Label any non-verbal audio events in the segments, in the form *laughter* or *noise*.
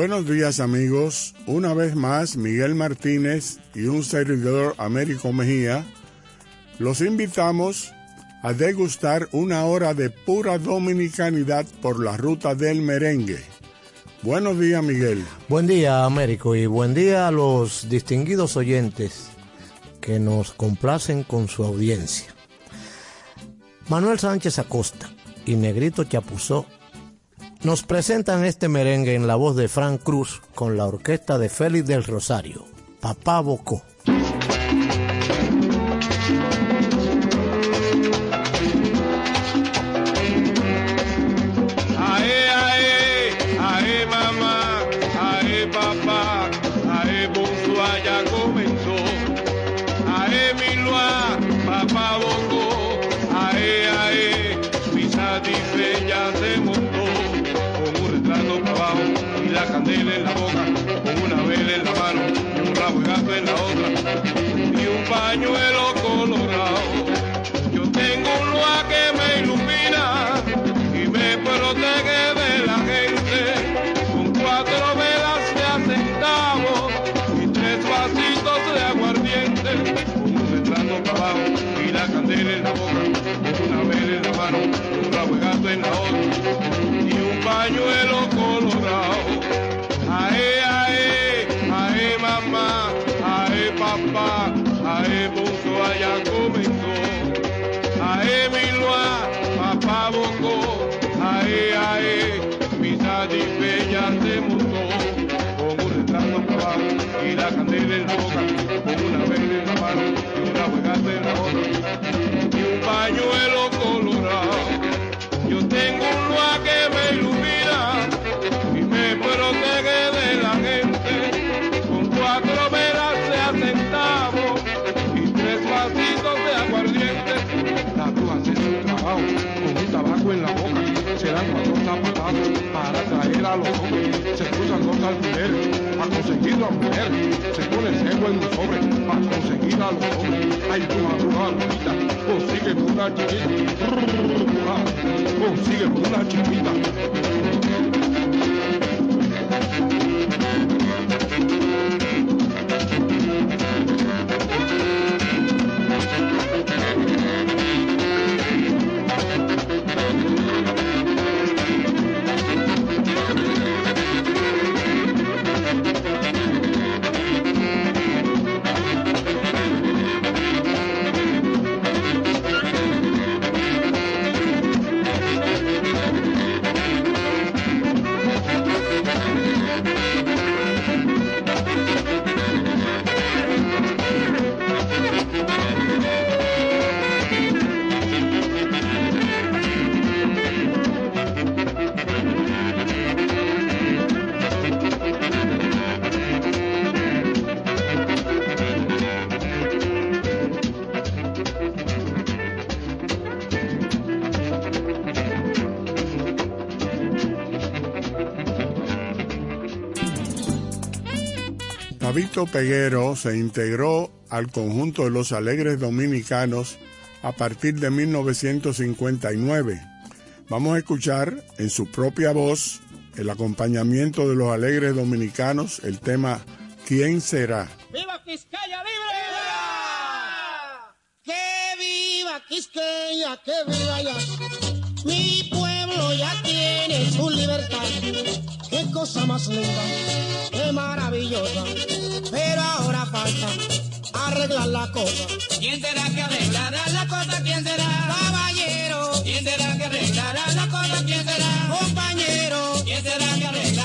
Buenos días amigos, una vez más Miguel Martínez y un servidor Américo Mejía los invitamos a degustar una hora de pura dominicanidad por la ruta del merengue. Buenos días Miguel. Buen día Américo y buen día a los distinguidos oyentes que nos complacen con su audiencia. Manuel Sánchez Acosta y Negrito Chapuzó nos presentan este merengue en la voz de Frank Cruz con la orquesta de Félix del Rosario, Papá Bocó. La mujer, se pone seco en un sobre, a conseguir a los hombres, hay una brujita, consigue una chiquita, consigue una chiquita. Tabito Peguero se integró al conjunto de los Alegres Dominicanos a partir de 1959. Vamos a escuchar en su propia voz el acompañamiento de los Alegres Dominicanos, el tema ¿Quién será? ¡Viva Quisqueya libre! ¡Que viva Quisqueya, que viva ya! Mi pueblo ya tiene su libertad. ¡Qué cosa más linda! ¡Qué maravillosa! Pero ahora falta arreglar la cosa. ¿Quién será que arreglará la cosa? ¿Quién será? Caballero, ¿Quién será que arreglará la cosa? ¿Quién será? compañero, ¿Quién será que arreglará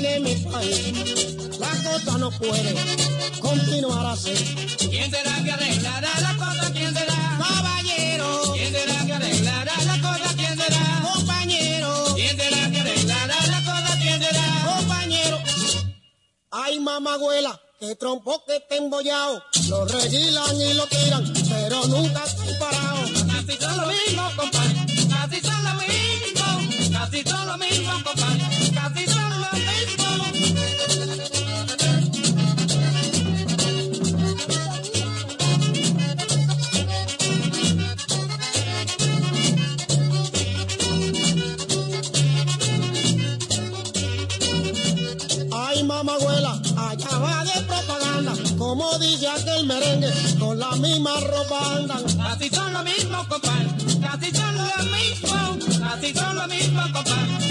tiene mi país. La cosa no puede continuar así. ¿Quién será que arreglará la cosa? ¿Quién será? Caballero, ¿Quién será que arreglará la cosa? ¿Quién será? compañero, ¿Quién será que arreglará la cosa? ¿Quién será? compañero. Ay, mamagüela, que trompo que te embollado. Lo regilan y lo tiran, pero nunca están parados. Casi son lo mismo, compadre. Casi son lo mismo. Casi son lo mismo, compadre. Misma ropa andan. Casi son lo mismo, compadre. Casi son lo mismo. Casi son lo mismo, compadre.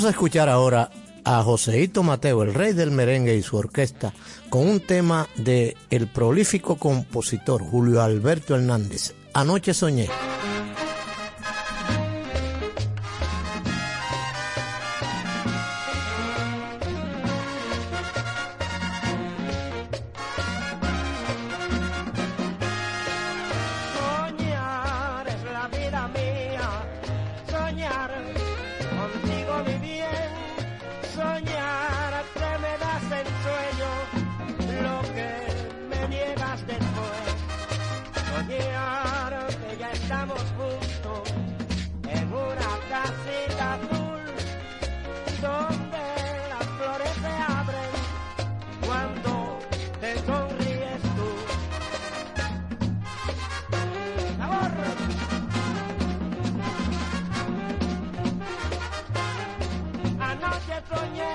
Vamos a escuchar ahora a Joseito Mateo, el rey del merengue y su orquesta, con un tema de el prolífico compositor Julio Alberto Hernández. Anoche soñé. Soñar que ya estamos juntos en una casita azul donde las flores se abren cuando te sonríes tú. ¡Sabor! Anoche soñé,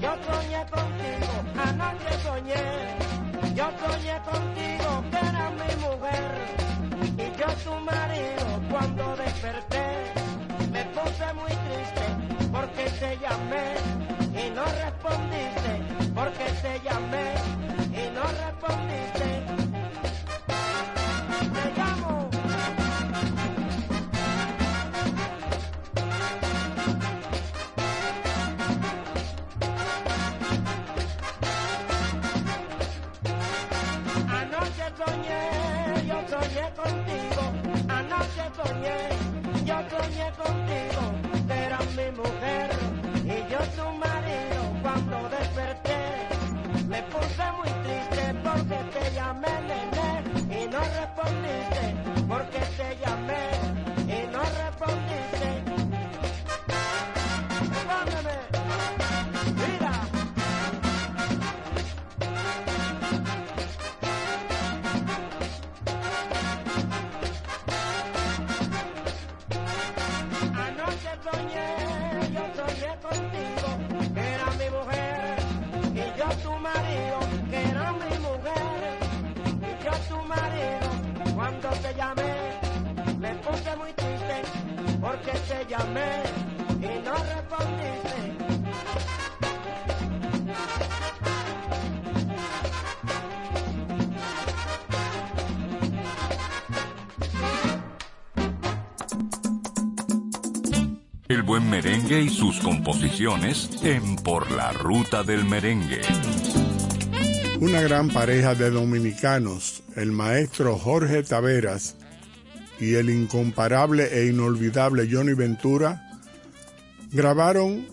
yo soñé contigo, anoche soñé, yo soñé contigo porque te llamé y no respondiste. Te llamo. Anoche soñé, yo soñé contigo. Anoche soñé, yo soñé contigo. Llamé, me puse muy triste, porque te llamé y no respondiste. El buen merengue y sus composiciones en Por la Ruta del Merengue. Una gran pareja de dominicanos, el maestro Jorge Taveras y el incomparable e inolvidable Johnny Ventura, grabaron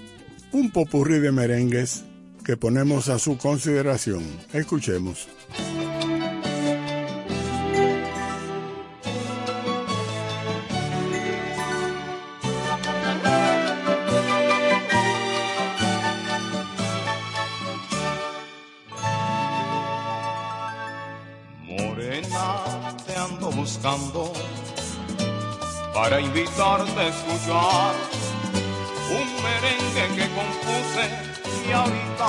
un popurrí de merengues que ponemos a su consideración. Escuchemos. A escuchar un merengue que compuse y ahorita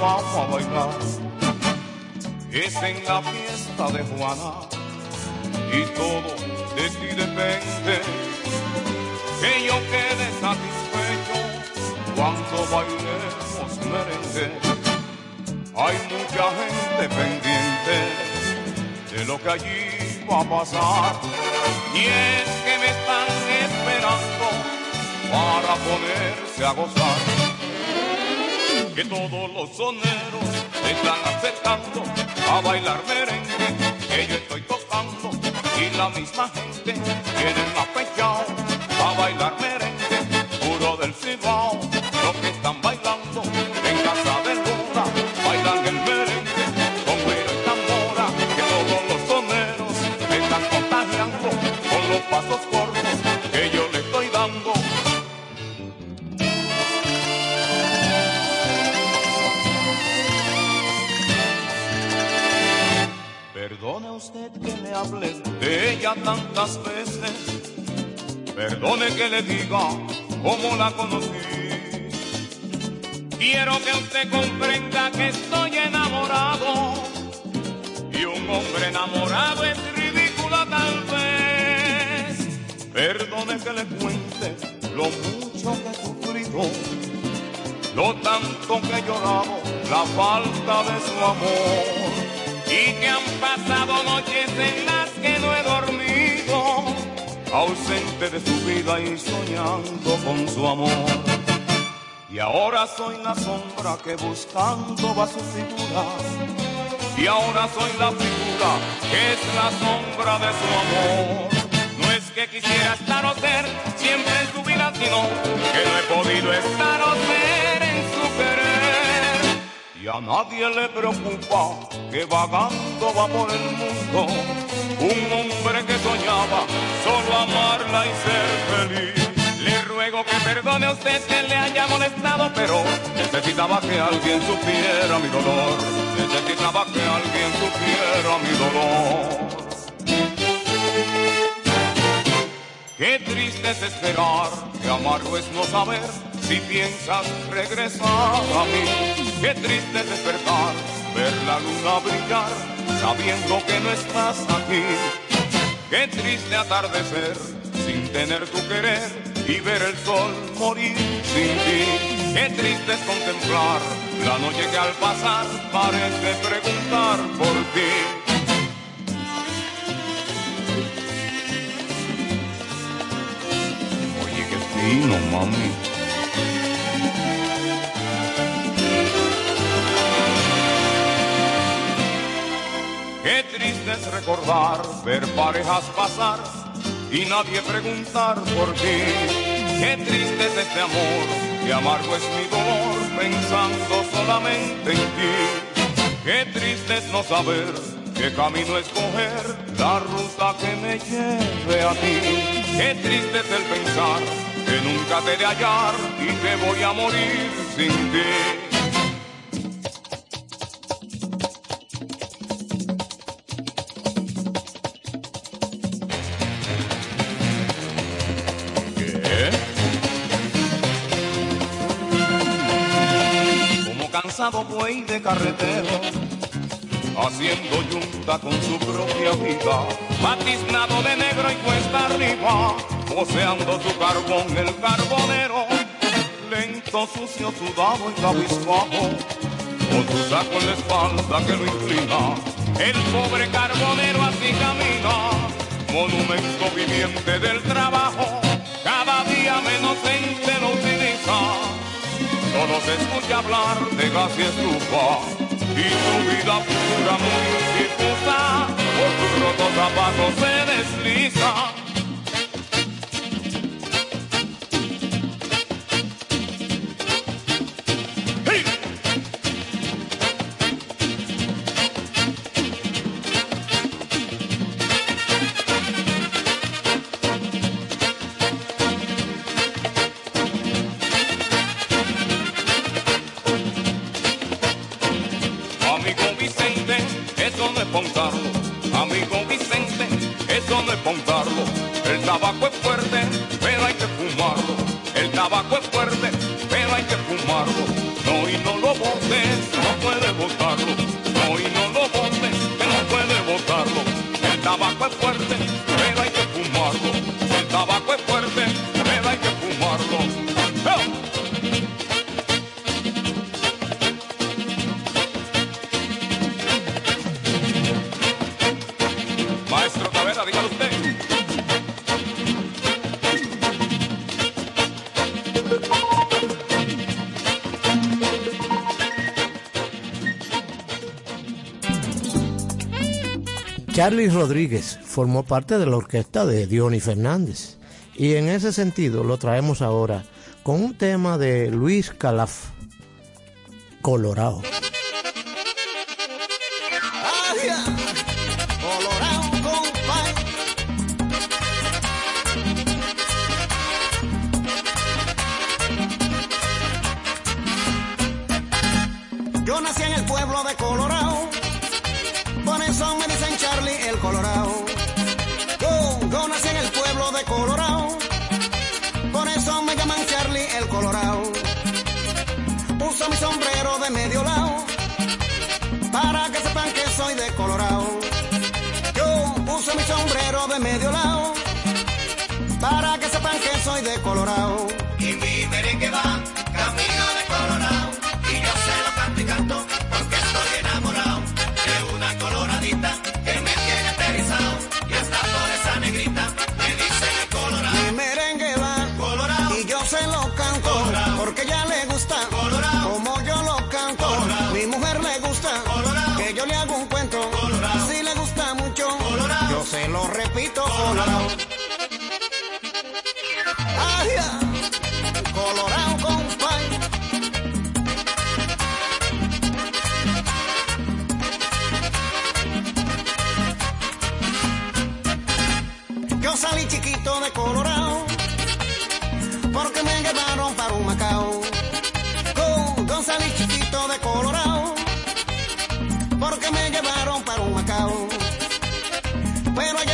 vamos a bailar. Es en la fiesta de Juana y todo de ti depende que yo quede satisfecho cuando bailemos merengue. Hay mucha gente pendiente de lo que allí va a pasar. Y es que me están esperando para ponerse a gozar. Que todos los soneros están acercando a bailar merengue que yo estoy tocando. Y la misma gente tienen apechado a tantas veces. Perdone que le diga cómo la conocí. Quiero que usted comprenda que estoy enamorado. Y un hombre enamorado es ridículo tal vez. Perdone que le cuente lo mucho que he sufrido. Lo tanto que he llorado, la falta de su amor. Y que han pasado noches en las que no he dormido, ausente de su vida y soñando con su amor. Y ahora soy la sombra que buscando va su figura. Y ahora soy la figura que es la sombra de su amor. No es que quisiera estar o ser siempre en su vida, sino que no he podido estar o ser en su querer. Y a nadie le preocupa que vagando va por el mundo un hombre solo amarla y ser feliz. Le ruego que perdone a usted que le haya molestado, pero necesitaba que alguien supiera mi dolor. Necesitaba que alguien supiera mi dolor. Qué triste es esperar, que amargo es no saber si piensas regresar a mí. Qué triste es despertar, ver la luna brillar, sabiendo que no estás aquí. Qué triste atardecer sin tener tu querer y ver el sol morir sin ti. Qué triste es contemplar la noche que al pasar parece preguntar por ti. Oye, qué fino, mami. Qué triste es recordar, ver parejas pasar y nadie preguntar por ti. Qué triste es este amor, qué amargo es mi dolor pensando solamente en ti. Qué triste es no saber qué camino escoger, la ruta que me lleve a ti. Qué triste es el pensar que nunca te de hallar y que voy a morir sin ti. Carretero, haciendo yunta con su propia vida, batiznado de negro y cuesta arriba, poseando su carbón el carbonero, lento, sucio, sudado y cabizbajo, con su saco en la espalda que lo inclina, el pobre carbonero así camina, monumento viviente del trabajo, cada día menos utiliza. Solo se escucha hablar de gas y estufa y su vida pura muy difusa por sus rotos zapatos se desliza. Charlie Rodríguez formó parte de la orquesta de Diony Fernández y en ese sentido lo traemos ahora con un tema de Luis Calaf, Colorado. Pero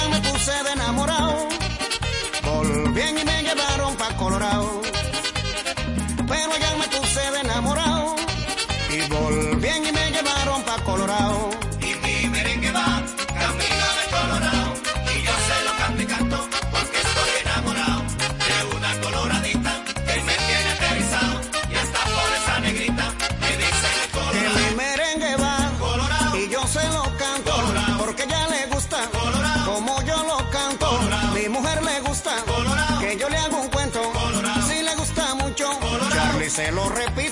se lo repito.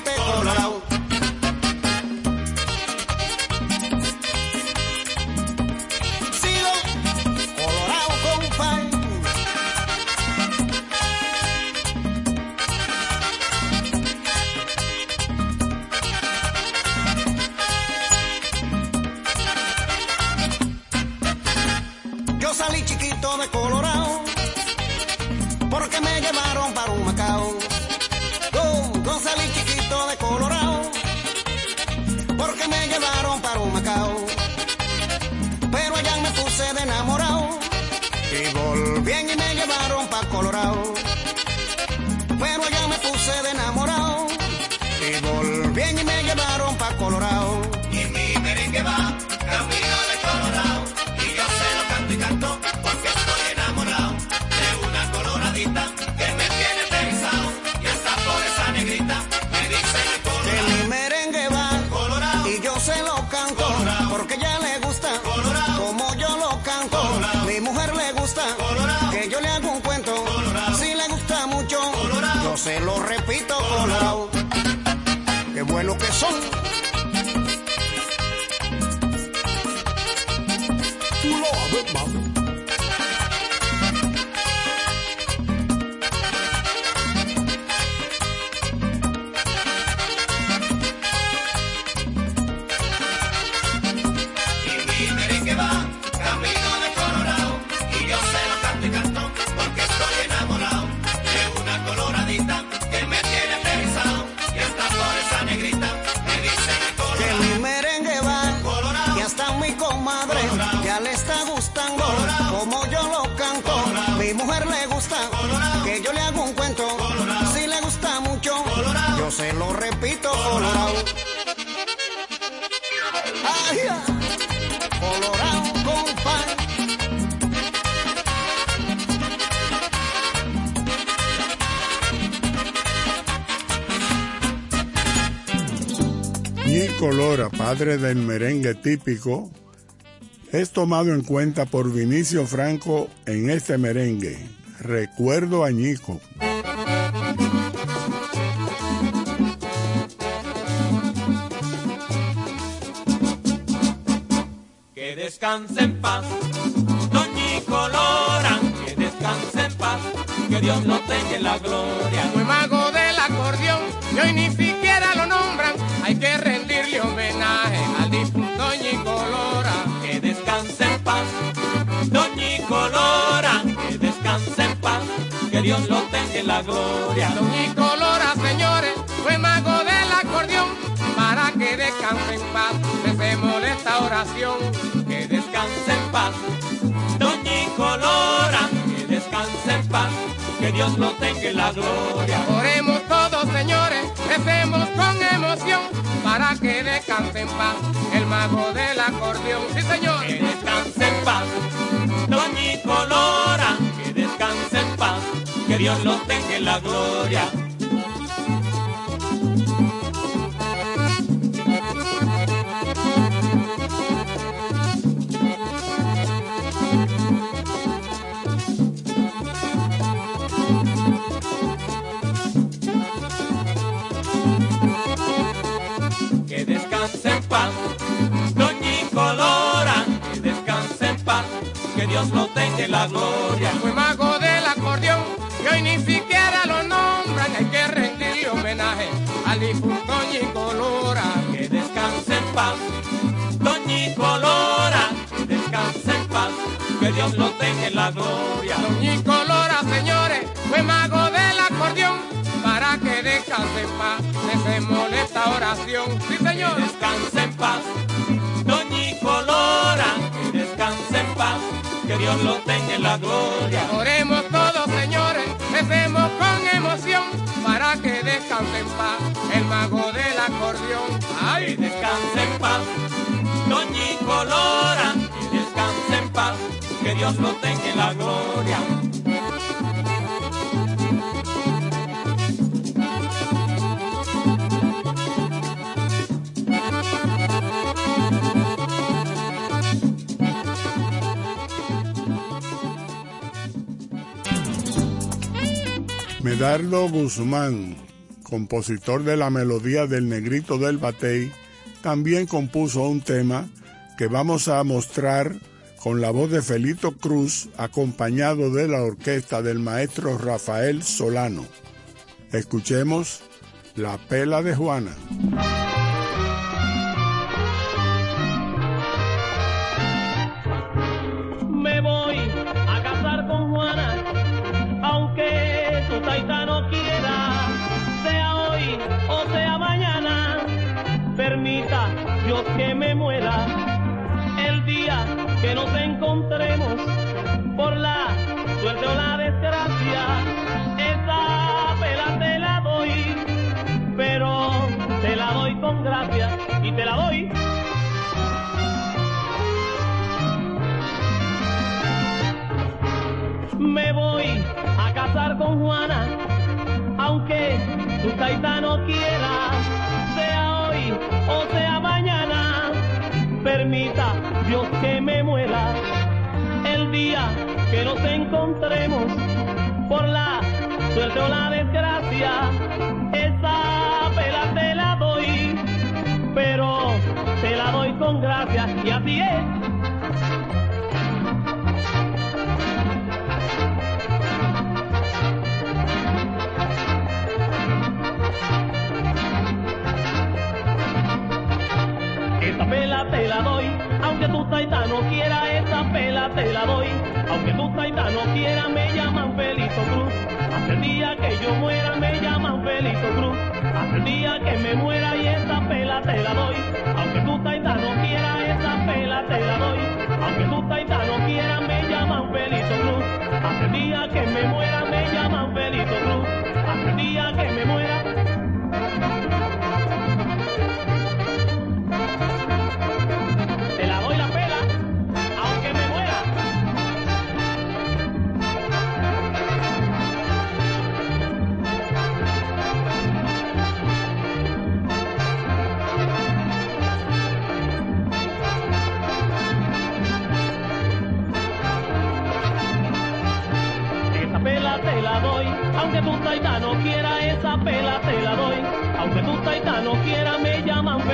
padre del merengue típico, es tomado en cuenta por Vinicio Franco en este merengue, Recuerdo Añico. Que descansen Dios lo tenga en la gloria. Don Nicolora, señores, fue mago del acordeón, para que descanse en paz, recemos esta oración. Que descanse en paz, Don Nicolora, que descanse en paz, que Dios lo tenga en la gloria. Oremos todos, señores, recemos con emoción, para que descanse en paz, el mago del acordeón. Sí, señor. Que descanse en paz, Don Nicolora que Dios nos tenga en la gloria. Que descanse en paz, Doña Incolora, que descanse en paz, que Dios nos tenga la gloria. difunto Colora, que descanse en paz. Doñi Colora, que descanse en paz, que Dios lo tenga en la gloria. Doñi Colora, señores, fue mago del acordeón, para que descanse en paz, se molesta oración. Sí, señor. Que descanse en paz. Doñi Colora, que descanse en paz, que Dios lo tenga en la gloria. Oremos para que descanse en paz el mago del acordeón. Ay, descanse en paz, Doña Colora, que descanse en paz, que Dios lo tenga en la gloria. Medardo Guzmán, compositor de la melodía del Negrito del Batey, también compuso un tema que vamos a mostrar con la voz de Felito Cruz, acompañado de la orquesta del maestro Rafael Solano. Escuchemos La Pela de Juana. Quiera, sea hoy o sea mañana, permita Dios que me muera el día que nos encontremos por la suerte o la desgracia. Esa pela te la doy, pero te la doy con gracia y así es. Pela te la doy, aunque tu taita no quiera, esa pela te la doy. Aunque tu taita no quiera, me llaman Felito Cruz. Hasta el día que yo muera, me llaman Felito Cruz. Hasta el día que me muera y esa pela te la doy. Aunque tu taita no quiera, esa pela te la doy. Aunque tu taita no quiera, me llaman Felito Cruz. Hasta el día que me muera, me llaman Felito Cruz. Hasta el día que me muera.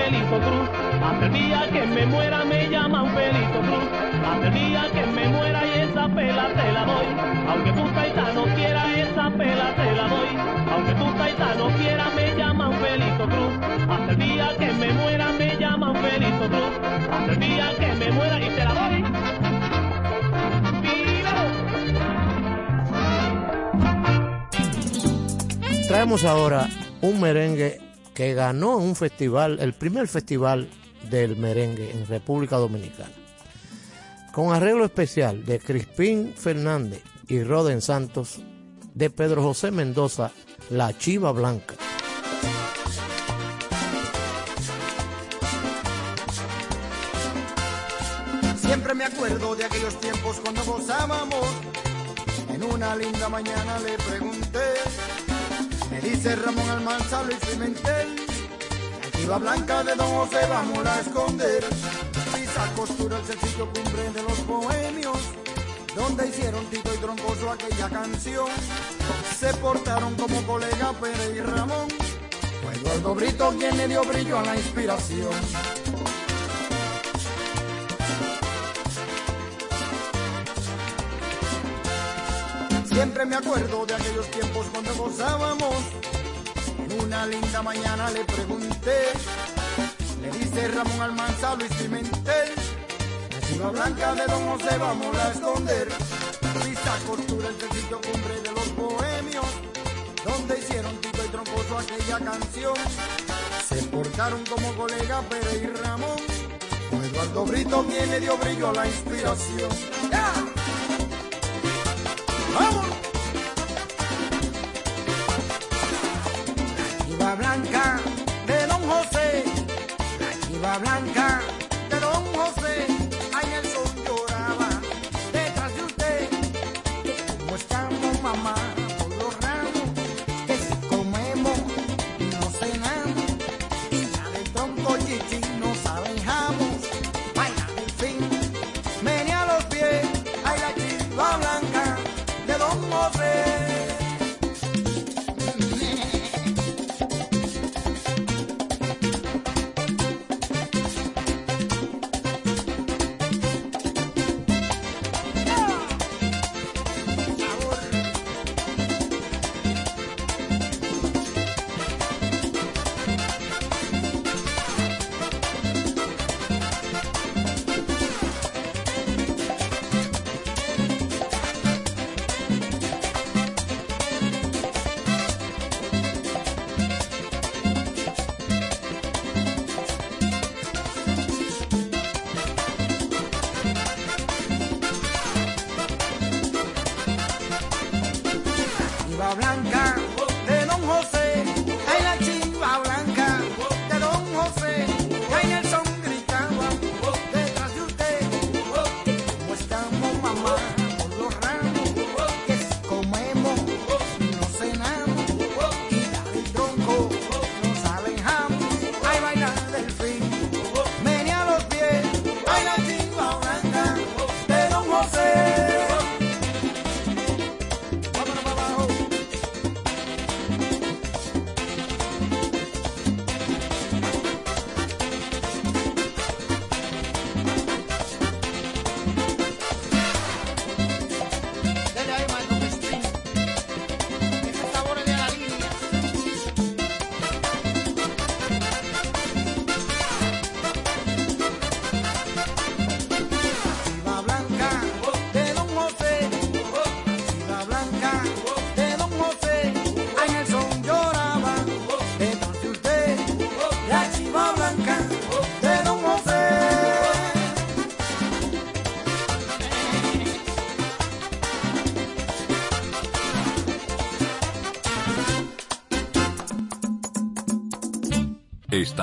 Felito. Hasta el día que me muera, me llaman Felito Cruz. Hasta el día que me muera y esa pela te la doy. Aunque tu taita no quiera, esa pela te la doy. Aunque tu taita no quiera, me llaman Felito Cruz. Hasta el día que me muera, me llaman Felito Cruz. Hasta el día que me muera y te la doy. Traemos ahora un merengue que ganó un festival, el primer festival del merengue en República Dominicana. Con arreglo especial de Crispín Fernández y Roden Santos, de Pedro José Mendoza, La Chiva Blanca. Siempre me acuerdo de aquellos tiempos cuando gozábamos. En una linda mañana le pregunté. Dice Ramón Almanza, Luis Pimentel. La blanca de Don José vamos a esconder. Pisa costura el sencillo cumbre de los bohemios. Donde hicieron Tito y Troncoso aquella canción. Se portaron como colega Pérez y Ramón. Fue Eduardo Brito quien le dio brillo a la inspiración. Siempre me acuerdo de aquellos tiempos cuando gozábamos. En una linda mañana le pregunté, le dice Ramón Almanza Luis Pimentel, la chiva blanca de Don José vamos a esconder. Vista costura el sencillo cumbre de los bohemios, donde hicieron Tito y Tromposo aquella canción. Se portaron como colega Pérez y Ramón, Eduardo Brito quien le dio brillo a la inspiración. ¡Vamos! La chiva blanca de don José, la chiva blanca de don José.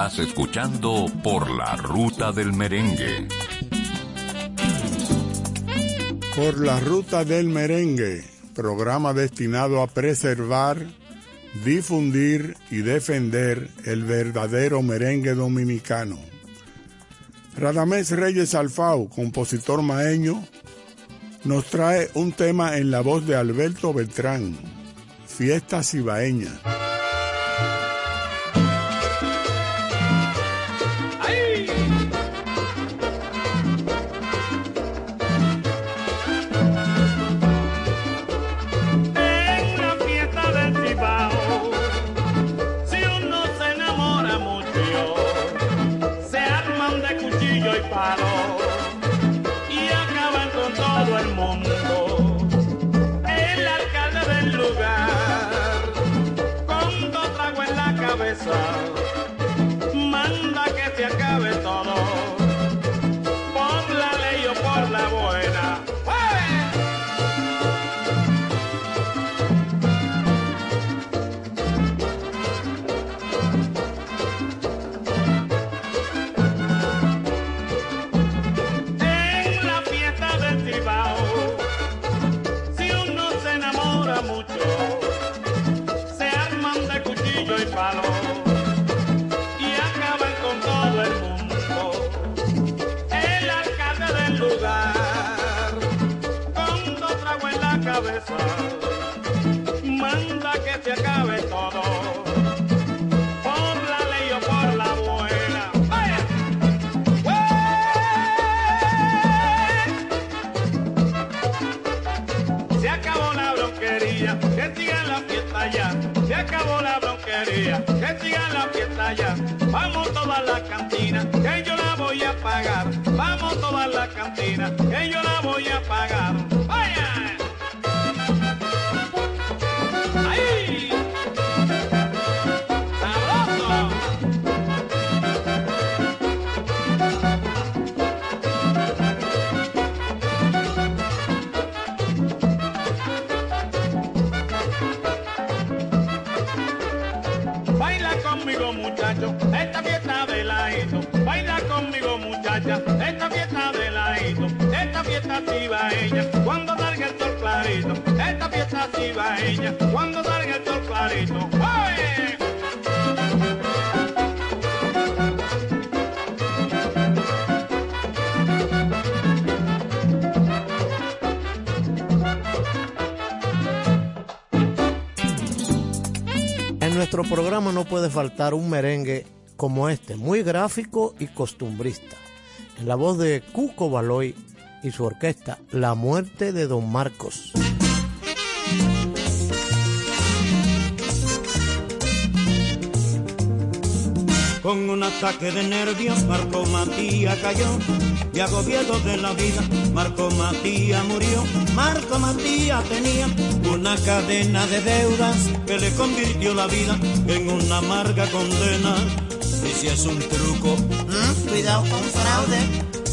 Estás escuchando por la ruta del merengue. Por la ruta del merengue, programa destinado a preservar, difundir y defender el verdadero merengue dominicano. Radamés Reyes Alfau, compositor maeño, nos trae un tema en la voz de Alberto Beltrán, Fiestas Ibaeñas. siga la fiesta ya. Vamos toda la cantina, que yo la voy a pagar. Vamos toda la cantina, que yo la voy a pagar. Fiesta cibaeña, cuando salga el sol clarito. Esta fiesta cibaeña, cuando salga el sol clarito. ¡Oye! En nuestro programa no puede faltar un merengue como este, muy gráfico y costumbrista, en la voz de Cuco Baloy y su orquesta La Muerte de Don Marcos. Con un ataque de nervios, Marco Matías cayó. Y agobiado de la vida, Marco Matías murió. Marco Matías tenía una cadena de deudas que le convirtió la vida en una amarga condena. Y si es un truco, Cuidado con fraude,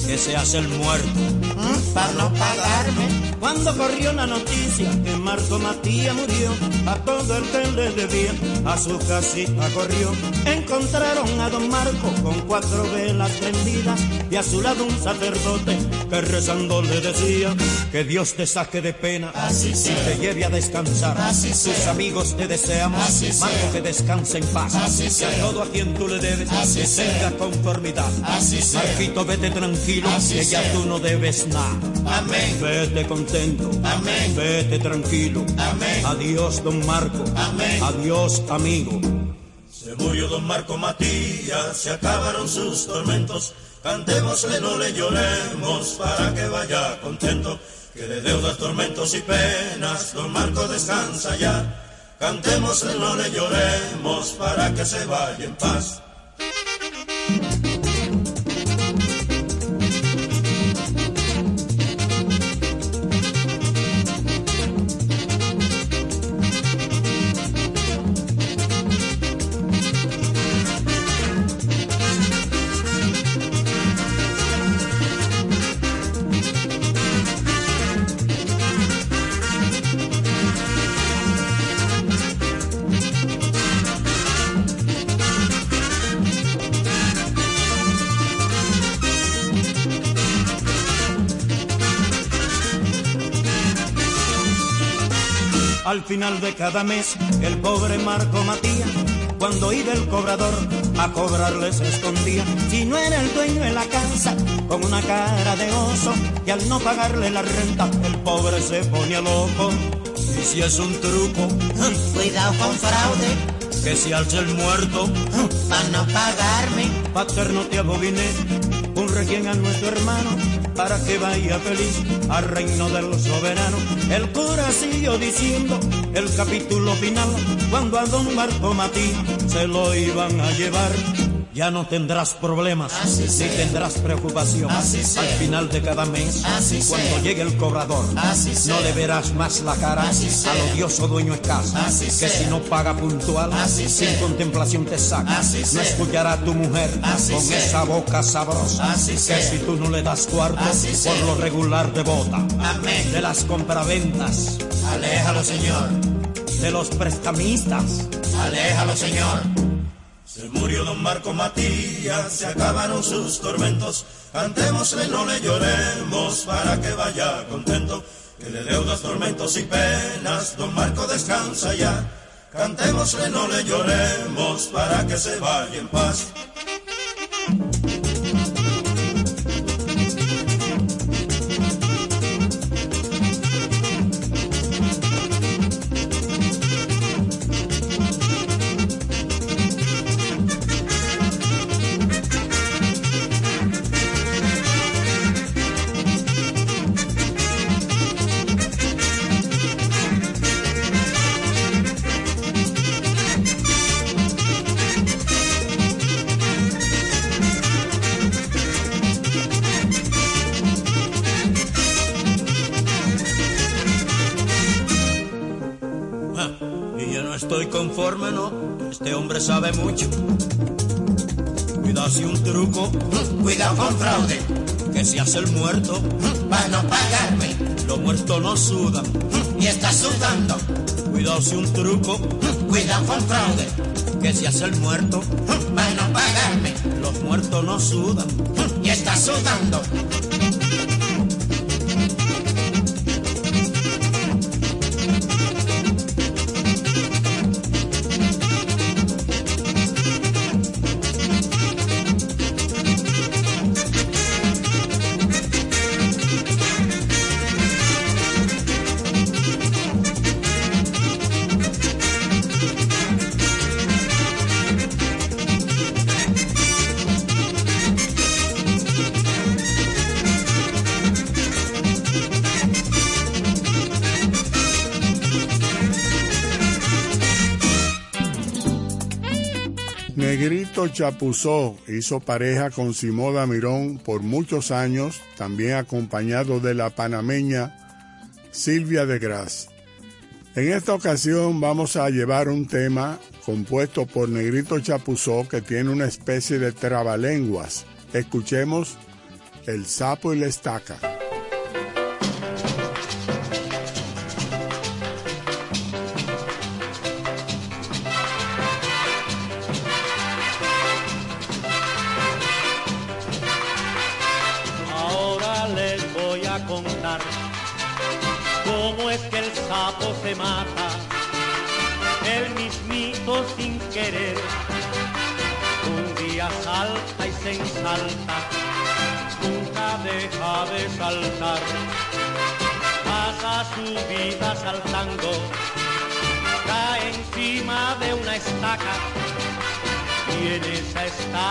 que se hace el muerto. Para no pagarme. Cuando corrió la noticia que Marco Matías murió, a todo el que le debía, a su casita corrió. Encontraron a don Marco con cuatro velas prendidas y a su lado un sacerdote que rezando le decía que Dios te saque de pena Así y te lleve a descansar. Así Tus sea. amigos te deseamos, Así sea. Marco que descanse en paz. Así y a sea. todo a quien tú le debes Así que sea. tenga conformidad. Así. Marquito, vete tranquilo, Así que ya tú no debes nada. Amén. Vete contento. Amén. Vete tranquilo. Amén. Adiós, don Marco. Amén. Adiós, amigo. Se murió don Marco Matías, se acabaron sus tormentos. Cantémosle, no le lloremos, para que vaya contento. Que de deudas, tormentos y penas, don Marco descansa ya. Cantémosle, no le lloremos, para que se vaya en paz. Final de cada mes, el pobre Marco Matías, cuando iba el cobrador a cobrarle se escondía. Si no era el dueño de la casa, con una cara de oso, y al no pagarle la renta, el pobre se ponía loco. Y si es un truco, *laughs* Cuidado con fraude, que se alce el muerto, *laughs* para no pagarme. paterno te aboginé, un requiem a nuestro hermano, para que vaya feliz al reino del soberano. El cura siguió diciendo el capítulo final, cuando a don Marco Matías se lo iban a llevar. Ya no tendrás problemas, Así ni sea. tendrás preocupación. Así sea. Al final de cada mes, Así cuando sea. llegue el cobrador, no le verás más la cara al odioso dueño de casa, Así que si no paga puntual, sin contemplación te saca. No escuchará a tu mujer con esa boca sabrosa, que si tú no le das cuarto, por lo regular de bota. Amén. De las compraventas, Aléjalo, Señor. de los prestamistas, Aléjalo, Señor. Murió don Marco Matías, se acabaron sus tormentos. Cantémosle, no le lloremos, para que vaya contento. Que de deudas, tormentos y penas, don Marco descansa ya. Cantémosle, no le lloremos, para que se vaya en paz. Fraude, que se hace el muerto. para no pagarme. Los muertos no sudan. Y está sudando, Cuidado si un truco, cuidado con fraude, que se hace el muerto. para no pagarme. Los muertos no sudan. Y está sudando, Negrito Chapuzó hizo pareja con Simoda Mirón por muchos años, también acompañado de la panameña Silvia de Gras. En esta ocasión vamos a llevar un tema compuesto por Negrito Chapuzó que tiene una especie de trabalenguas. Escuchemos El sapo y la estaca.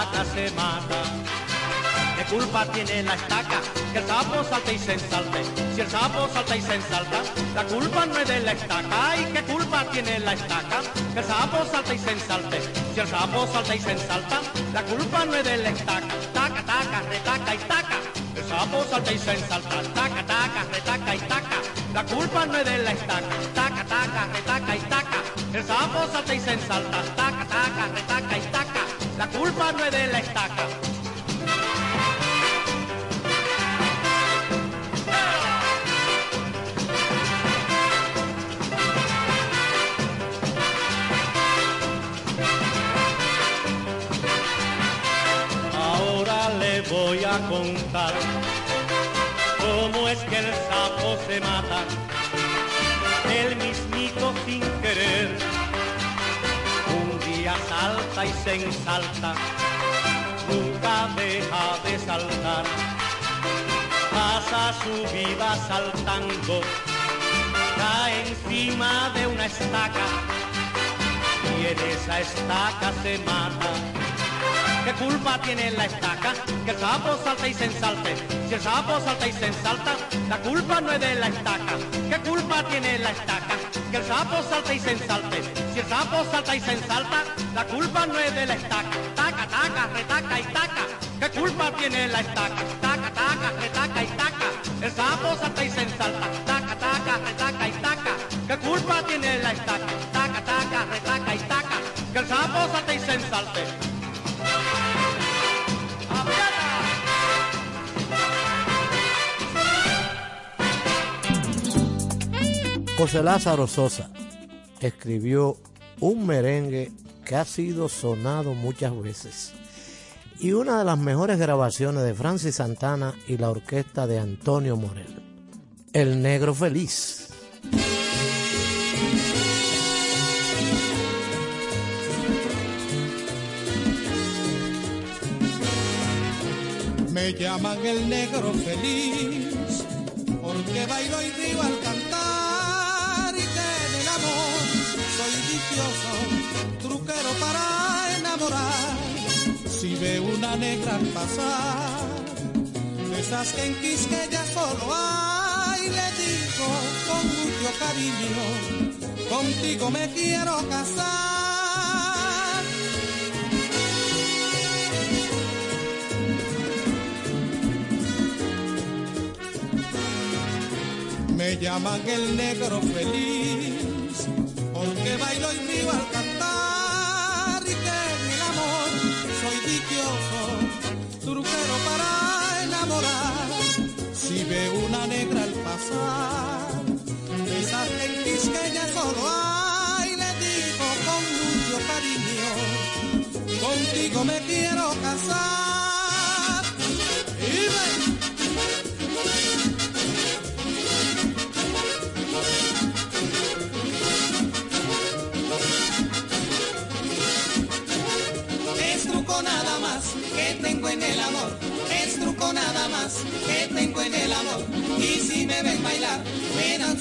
Estaca se mata. ¿Qué culpa tiene la estaca? Que el sapo salta y se ensalte. Si el sapo salta y se ensalta, la culpa no es de la estaca. ¿Y qué culpa tiene la estaca? Que el sapo salta y se ensalte. Si el sapo salta y se ensalta, la culpa no es de la estaca. Taca, taca, retaca y taca. El sapo salta y se ensalta. Taca, taca, retaca y taca. La culpa no es de la estaca. Taca, taca, retaca y taca. El sapo salta y se ensalta. Taca, taca, retaca y taca. La culpa no es de la estaca. Ahora le voy a contar cómo es que el sapo se mata, el mismito sin querer. Salta y se ensalta, nunca deja de saltar. Pasa su vida saltando, cae encima de una estaca y en esa estaca se mata. ¿Qué culpa tiene la estaca? Que el sapo salta y se ensalte. Si el sapo salta y se ensalta, la culpa no es de la estaca. ¿Qué culpa tiene la estaca? Que el sapo salta y se ensalte. Si el sapo salta y se ensalta, la culpa no es de la estaca. Taca, taca, retaca y taca. ¿Qué culpa tiene la estaca? Taca, taca, retaca y taca. El sapo salta y se ensalta. Taca, taca, retaca y taca. ¿Qué culpa tiene la estaca? Taca, taca, retaca y taca. Que el sapo salta y se ensalte. José Lázaro Sosa escribió un merengue que ha sido sonado muchas veces y una de las mejores grabaciones de Francis Santana y la orquesta de Antonio Morel, El Negro Feliz. Me llaman el negro feliz porque bailo y río al cantar y que en el amor soy vicioso, truquero para enamorar. Si veo una negra pasar, esas que en Quisqueya solo hay, le digo con mucho cariño, contigo me quiero casar. Me llaman el negro feliz porque bailo y río al contigo me quiero casar. Y ven. Es truco nada más que tengo en el amor. Es truco nada más que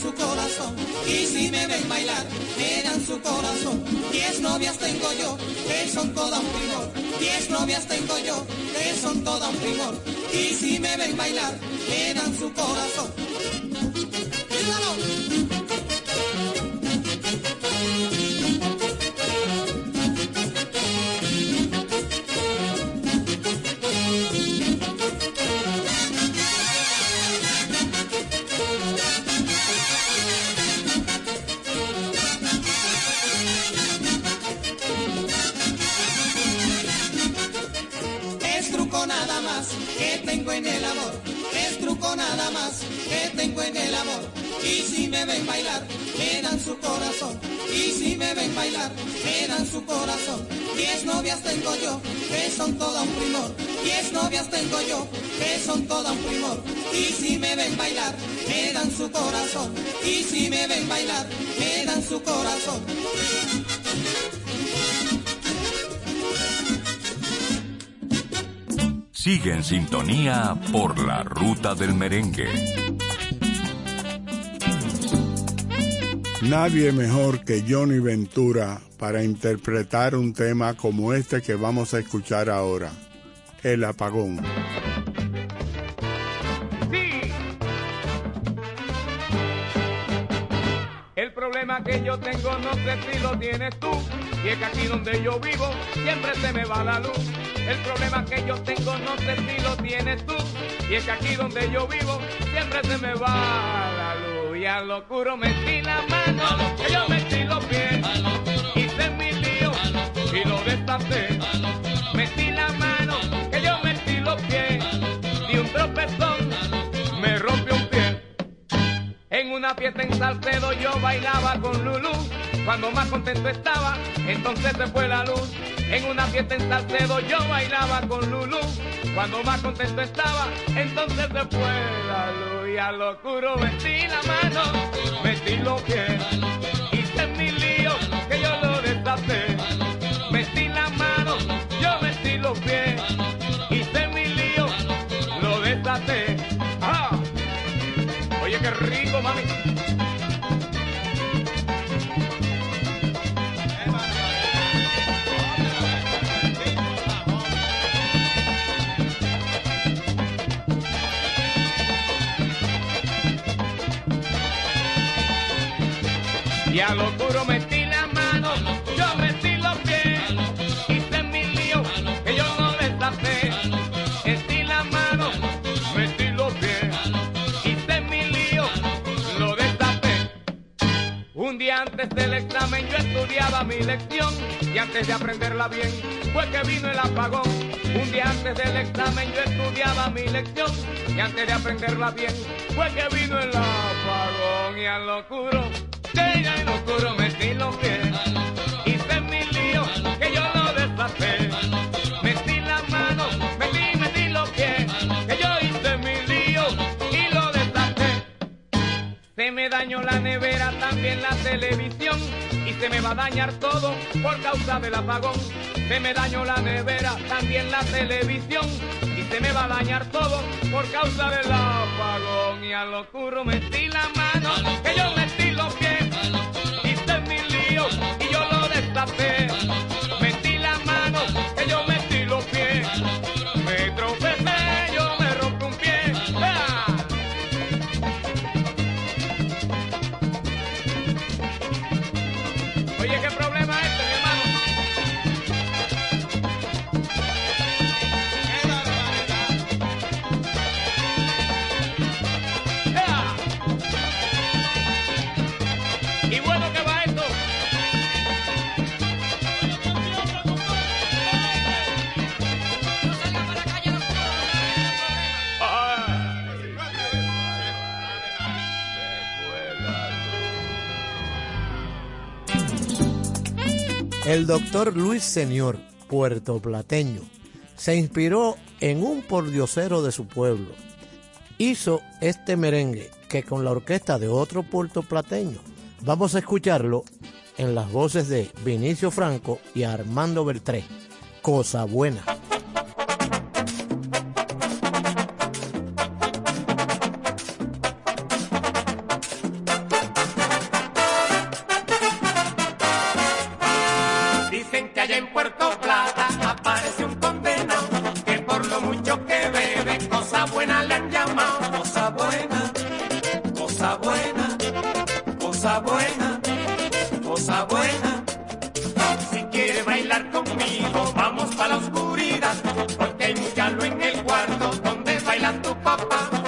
su corazón. Y si me ven bailar, me dan su corazón. Diez novias tengo yo, que son toda un primor. Diez novias tengo yo, que son toda un primor. Y si me ven bailar, me dan su corazón. ¡Dígalo! Su corazón. Y si me ven bailar, me dan su corazón. Diez novias tengo yo, que son toda un primor. Diez novias tengo yo, que son toda un primor. Y si me ven bailar, me dan su corazón. Y si me ven bailar, me dan su corazón. Sigue en sintonía por la ruta del merengue. Nadie mejor que Johnny Ventura para interpretar un tema como este que vamos a escuchar ahora, El apagón. El problema que yo tengo no sé si lo tienes tú. Y es que aquí donde yo vivo siempre se me va la luz. El problema que yo tengo no sé si lo tienes tú. Y es que aquí donde yo vivo siempre se me va. Y a lo oscuro metí la mano, que yo metí los pies. Hice mi lío y lo destapé. Metí la mano, que yo metí los pies. Di un tropezón, me rompió un. En una fiesta en Salcedo yo bailaba con Lulú. Cuando más contento estaba, entonces se fue la luz. En una fiesta en Salcedo yo bailaba con Lulú. Cuando más contento estaba, entonces se fue la luz. Y al oscuro metí la mano, metí los pies. Hice mi lío, que yo lo destapé. Metí la mano, yo metí los pies. Y a lo oscuro metí la mano, yo metí los pies, hice mi lío, que yo no destapé. Metí la mano, metí los pies, hice mi lío, lo destapé. Un día antes del examen yo estudiaba mi lección y antes de aprenderla bien fue que vino el apagón. Un día antes del examen yo estudiaba mi lección y antes de aprenderla bien fue que vino el apagón y al oscuro, lo lo. Se me dañó la nevera, también la televisión y se me va a dañar todo por causa del apagón. Se me dañó la nevera, también la televisión y se me va a dañar todo por causa del apagón. Y al oscuro metí la mano, que yo metí los pies, hice mi lío y yo lo destapé. El doctor Luis Señor, puertoplateño, se inspiró en un pordiosero de su pueblo. Hizo este merengue que con la orquesta de otro puertoplateño. Vamos a escucharlo en las voces de Vinicio Franco y Armando Beltré. Cosa buena. Cosa buena, cosa buena, cosa buena. Si quiere bailar conmigo, vamos para la oscuridad, porque hay mucha luz en el cuarto donde baila tu papá.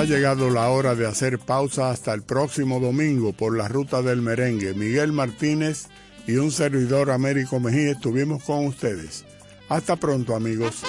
Ha llegado la hora de hacer pausa hasta el próximo domingo por la ruta del merengue. Miguel Martínez y un servidor Américo Mejía estuvimos con ustedes. Hasta pronto amigos.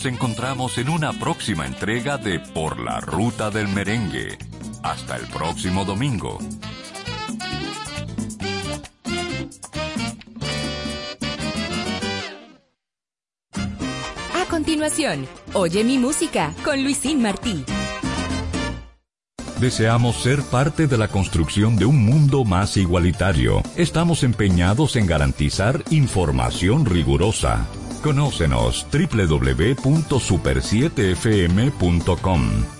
Nos encontramos en una próxima entrega de Por la Ruta del Merengue. Hasta el próximo domingo. A continuación, Oye mi música con Luisín Martí. Deseamos ser parte de la construcción de un mundo más igualitario. Estamos empeñados en garantizar información rigurosa. Conócenos www.super7fm.com.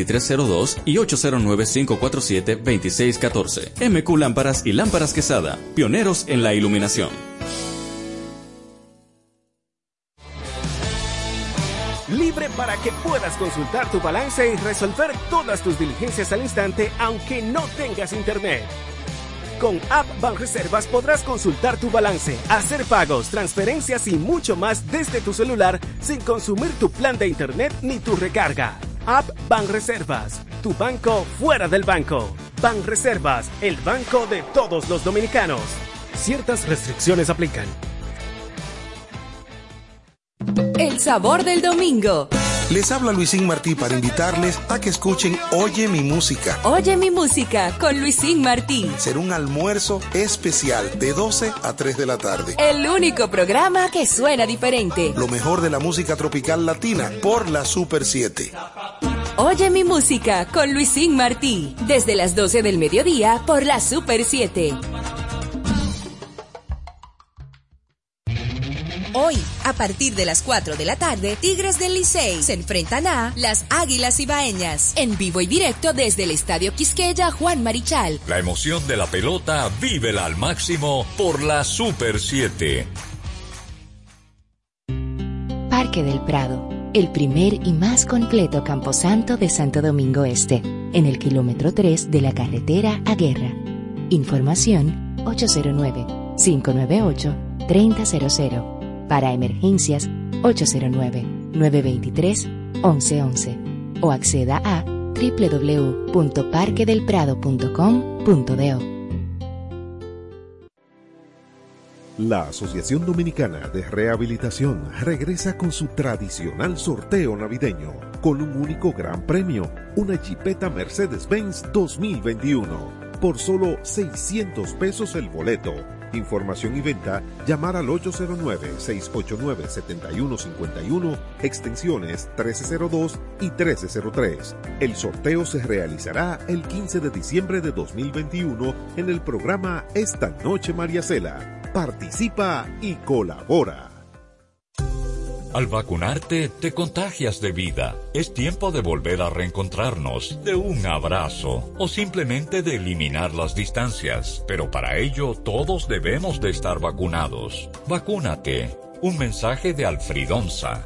2302 y 809-547-2614. MQ Lámparas y Lámparas Quesada, pioneros en la iluminación. Libre para que puedas consultar tu balance y resolver todas tus diligencias al instante aunque no tengas internet. Con App Banreservas podrás consultar tu balance, hacer pagos, transferencias y mucho más desde tu celular sin consumir tu plan de internet ni tu recarga. App Banreservas, tu banco fuera del banco. Banreservas, el banco de todos los dominicanos. Ciertas restricciones aplican. El sabor del domingo. Les habla Luisín Martí para invitarles a que escuchen Oye mi música. Oye mi música con Luisín Martí. Será un almuerzo especial de 12 a 3 de la tarde. El único programa que suena diferente. Lo mejor de la música tropical latina por la Super 7. Oye mi música con Luisín Martí. Desde las 12 del mediodía por la Super 7. A partir de las 4 de la tarde, Tigres del Licey se enfrentan a las Águilas Ibaeñas. En vivo y directo desde el Estadio Quisqueya Juan Marichal. La emoción de la pelota vívela al máximo por la Super 7. Parque del Prado, el primer y más completo camposanto de Santo Domingo Este, en el kilómetro 3 de la carretera a Guerra. Información 809-598-3000. Para emergencias 809-923-1111 o acceda a www.parquedelprado.com.do. La Asociación Dominicana de Rehabilitación regresa con su tradicional sorteo navideño, con un único gran premio, una Jeepeta Mercedes-Benz 2021, por solo 600 pesos el boleto. Información y venta, llamar al 809-689-7151, extensiones 1302 y 1303. El sorteo se realizará el 15 de diciembre de 2021 en el programa Esta Noche María Cela. Participa y colabora. Al vacunarte, te contagias de vida. Es tiempo de volver a reencontrarnos, de un abrazo o simplemente de eliminar las distancias. Pero para ello, todos debemos de estar vacunados. Vacúnate. Un mensaje de Alfridonza.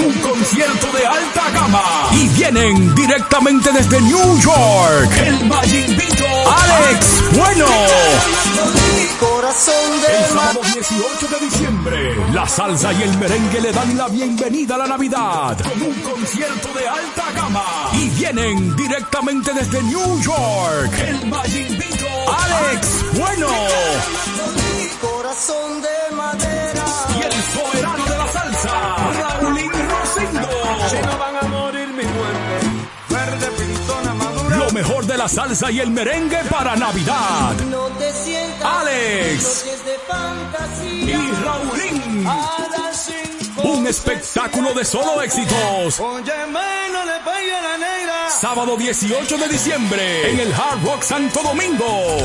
vienen directamente desde New York. El Mayimbito Alex Bueno. El sábado 18 de diciembre la salsa y el merengue le dan la bienvenida a la Navidad con un concierto de alta gama. Y vienen directamente desde New York. El Mayimbito Alex Bueno. Corazón de madera. Y el soberano de la salsa Raulín Rosendo. La salsa y el merengue para Navidad. No te sientas Alex y Raulín. Un espectáculo de solo éxitos. Sábado 18 de diciembre en el Hard Rock Santo Domingo.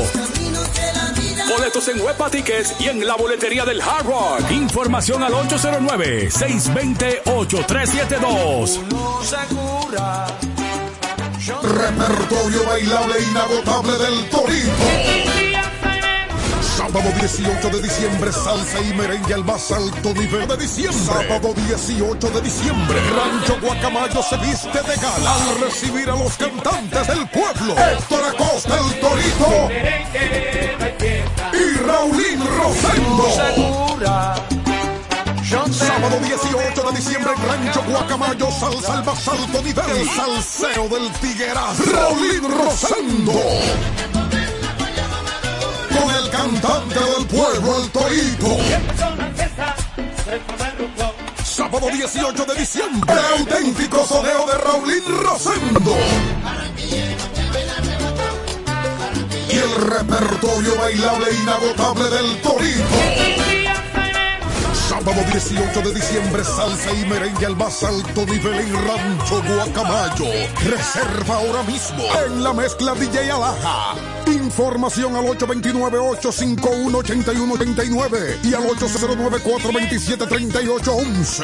Boletos en Huepa Tickets y en la boletería del Hard Rock. Información al 809-620-8372. Repertorio bailable inagotable del Torito. Sábado 18 de diciembre, salsa y merengue al más alto nivel de diciembre. Sábado 18 de diciembre, Rancho Guacamayo se viste de gala al recibir a los cantantes del pueblo. Héctor Acosta, el Torito. Y Raulín Rosendo. Sábado 18 de diciembre en Rancho Guacamayo, salsa al más alto nivel. El salseo del Tiguerazo. Raulín Rosendo. Con el cantante del pueblo, el Torito. Sábado 18 de diciembre, el auténtico soneo de Raulín Rosendo. Y el repertorio bailable e inagotable del Torito. Sábado 18 de diciembre, salsa y merengue al más alto nivel en Rancho Guacamayo. Reserva ahora mismo en la mezcla DJ Alaja. Información al 829-851-8189 y al 809-427-3811.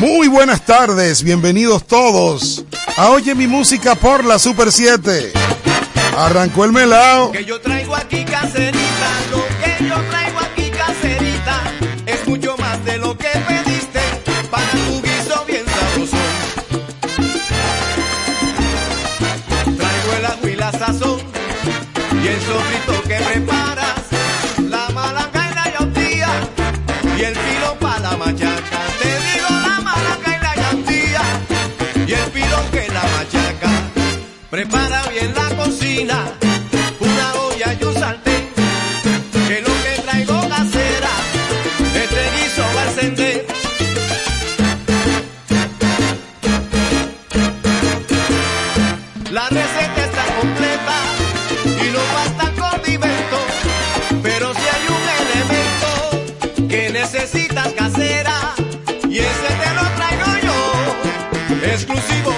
Muy buenas tardes, bienvenidos todos a Oye mi música por la Super 7. Arrancó el melao. Que yo traigo aquí caserita, lo que yo traigo aquí caserita, es mucho más de lo que pediste para tu guiso bien sabroso. Traigo el agua y la sazón y el sofrito que preparas, Prepara bien la cocina, una olla y un sartén, que lo que traigo casera, este guiso va a encender. La receta está completa y no basta condimento, pero si hay un elemento que necesitas casera y ese te lo traigo yo, exclusivo.